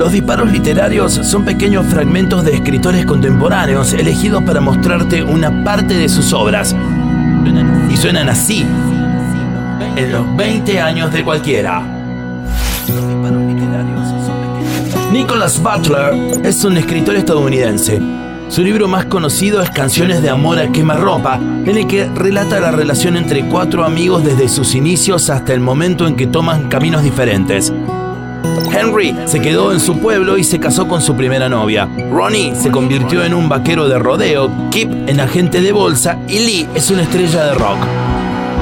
Los disparos literarios son pequeños fragmentos de escritores contemporáneos elegidos para mostrarte una parte de sus obras. Y suenan así en los 20 años de cualquiera. Nicholas Butler es un escritor estadounidense. Su libro más conocido es Canciones de Amor a Quemarropa, en el que relata la relación entre cuatro amigos desde sus inicios hasta el momento en que toman caminos diferentes. Henry se quedó en su pueblo y se casó con su primera novia. Ronnie se convirtió en un vaquero de rodeo, Kip en agente de bolsa y Lee es una estrella de rock.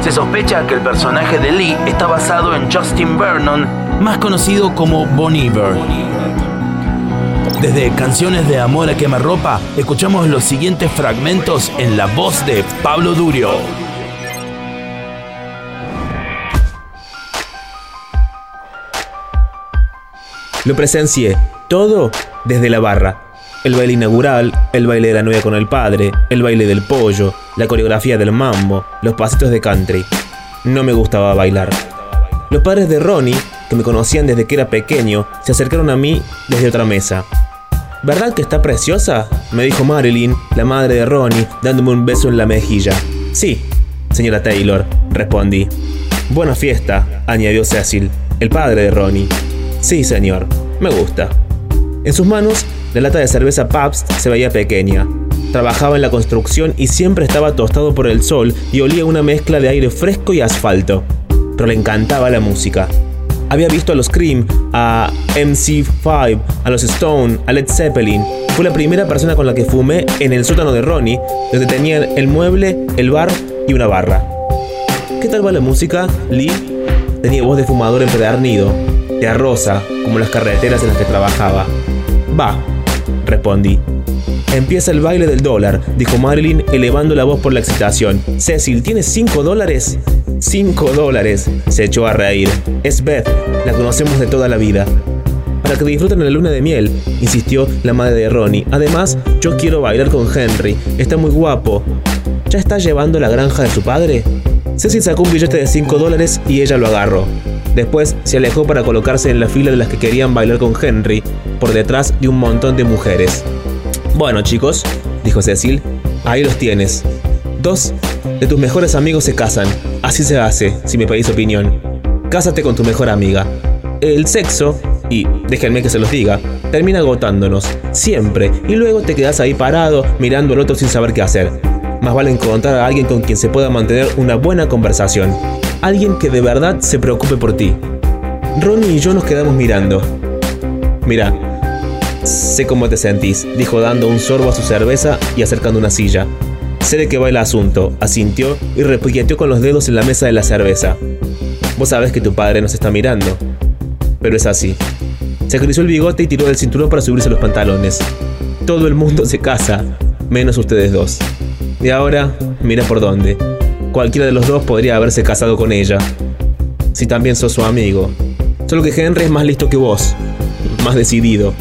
Se sospecha que el personaje de Lee está basado en Justin Vernon, más conocido como Bon Iver. Desde Canciones de Amor a Quemarropa, escuchamos los siguientes fragmentos en la voz de Pablo Durio. Lo presencié, todo desde la barra. El baile inaugural, el baile de la novia con el padre, el baile del pollo, la coreografía del mambo, los pasitos de country. No me gustaba bailar. Los padres de Ronnie, que me conocían desde que era pequeño, se acercaron a mí desde otra mesa. ¿Verdad que está preciosa? me dijo Marilyn, la madre de Ronnie, dándome un beso en la mejilla. Sí, señora Taylor, respondí. Buena fiesta, añadió Cecil, el padre de Ronnie. Sí, señor, me gusta. En sus manos, la lata de cerveza Pabst se veía pequeña. Trabajaba en la construcción y siempre estaba tostado por el sol y olía una mezcla de aire fresco y asfalto. Pero le encantaba la música. Había visto a los Cream, a MC5, a los Stone, a Led Zeppelin. Fue la primera persona con la que fumé en el sótano de Ronnie, donde tenían el mueble, el bar y una barra. ¿Qué tal va la música, Lee? Tenía voz de fumador empedernido, de arroza, como las carreteras en las que trabajaba. Va, respondí. Empieza el baile del dólar, dijo Marilyn elevando la voz por la excitación. Cecil, ¿tienes cinco dólares? Cinco dólares, se echó a reír. Es Beth, la conocemos de toda la vida. Para que disfruten la luna de miel, insistió la madre de Ronnie. Además, yo quiero bailar con Henry, está muy guapo. ¿Ya está llevando la granja de su padre? Cecil sacó un billete de cinco dólares y ella lo agarró. Después se alejó para colocarse en la fila de las que querían bailar con Henry, por detrás de un montón de mujeres. Bueno chicos, dijo Cecil, ahí los tienes. Dos de tus mejores amigos se casan. Así se hace, si me pedís opinión. Cásate con tu mejor amiga. El sexo, y déjenme que se los diga, termina agotándonos, siempre, y luego te quedas ahí parado mirando al otro sin saber qué hacer. Más vale encontrar a alguien con quien se pueda mantener una buena conversación. Alguien que de verdad se preocupe por ti. Ronnie y yo nos quedamos mirando. Mira, sé cómo te sentís, dijo dando un sorbo a su cerveza y acercando una silla. Sé de qué va el asunto, asintió y repiqueteó con los dedos en la mesa de la cerveza. Vos sabés que tu padre nos está mirando. Pero es así. Se acarició el bigote y tiró del cinturón para subirse los pantalones. Todo el mundo se casa, menos ustedes dos. Y ahora, mira por dónde. Cualquiera de los dos podría haberse casado con ella. Si también sos su amigo. Solo que Henry es más listo que vos. Más decidido.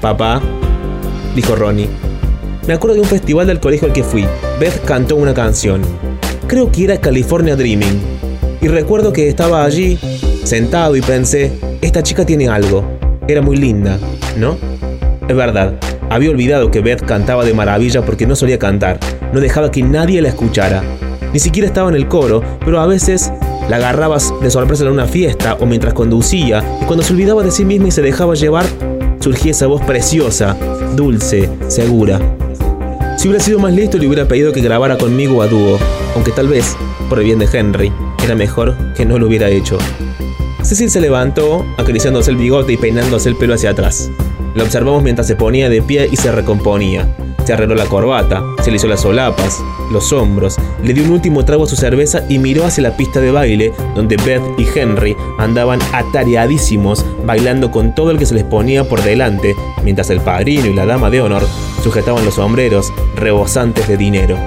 Papá, dijo Ronnie. Me acuerdo de un festival del colegio al que fui. Beth cantó una canción. Creo que era California Dreaming. Y recuerdo que estaba allí, sentado, y pensé, esta chica tiene algo. Era muy linda, ¿no? Es verdad, había olvidado que Beth cantaba de maravilla porque no solía cantar. No dejaba que nadie la escuchara. Ni siquiera estaba en el coro, pero a veces la agarrabas de sorpresa en una fiesta o mientras conducía, y cuando se olvidaba de sí misma y se dejaba llevar, surgía esa voz preciosa, dulce, segura. Si hubiera sido más listo, le hubiera pedido que grabara conmigo a dúo, aunque tal vez, por el bien de Henry, era mejor que no lo hubiera hecho. Cecil se levantó, acariciándose el bigote y peinándose el pelo hacia atrás. Lo observamos mientras se ponía de pie y se recomponía. Se arregló la corbata, se le hizo las solapas, los hombros, le dio un último trago a su cerveza y miró hacia la pista de baile, donde Beth y Henry andaban atareadísimos, bailando con todo el que se les ponía por delante, mientras el padrino y la dama de honor sujetaban los sombreros rebosantes de dinero.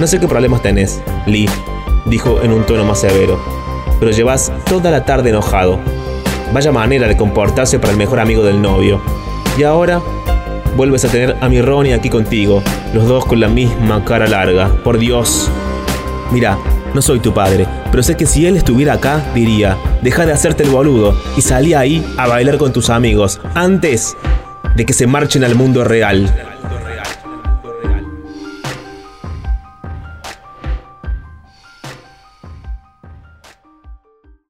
No sé qué problemas tenés, Lee, dijo en un tono más severo, pero llevas toda la tarde enojado. Vaya manera de comportarse para el mejor amigo del novio. Y ahora vuelves a tener a mi Ronnie aquí contigo, los dos con la misma cara larga. Por Dios. Mira, No soy tu padre, pero sé que si él estuviera acá, diría, deja de hacerte el boludo y salí ahí a bailar con tus amigos, antes de que se marchen al mundo real.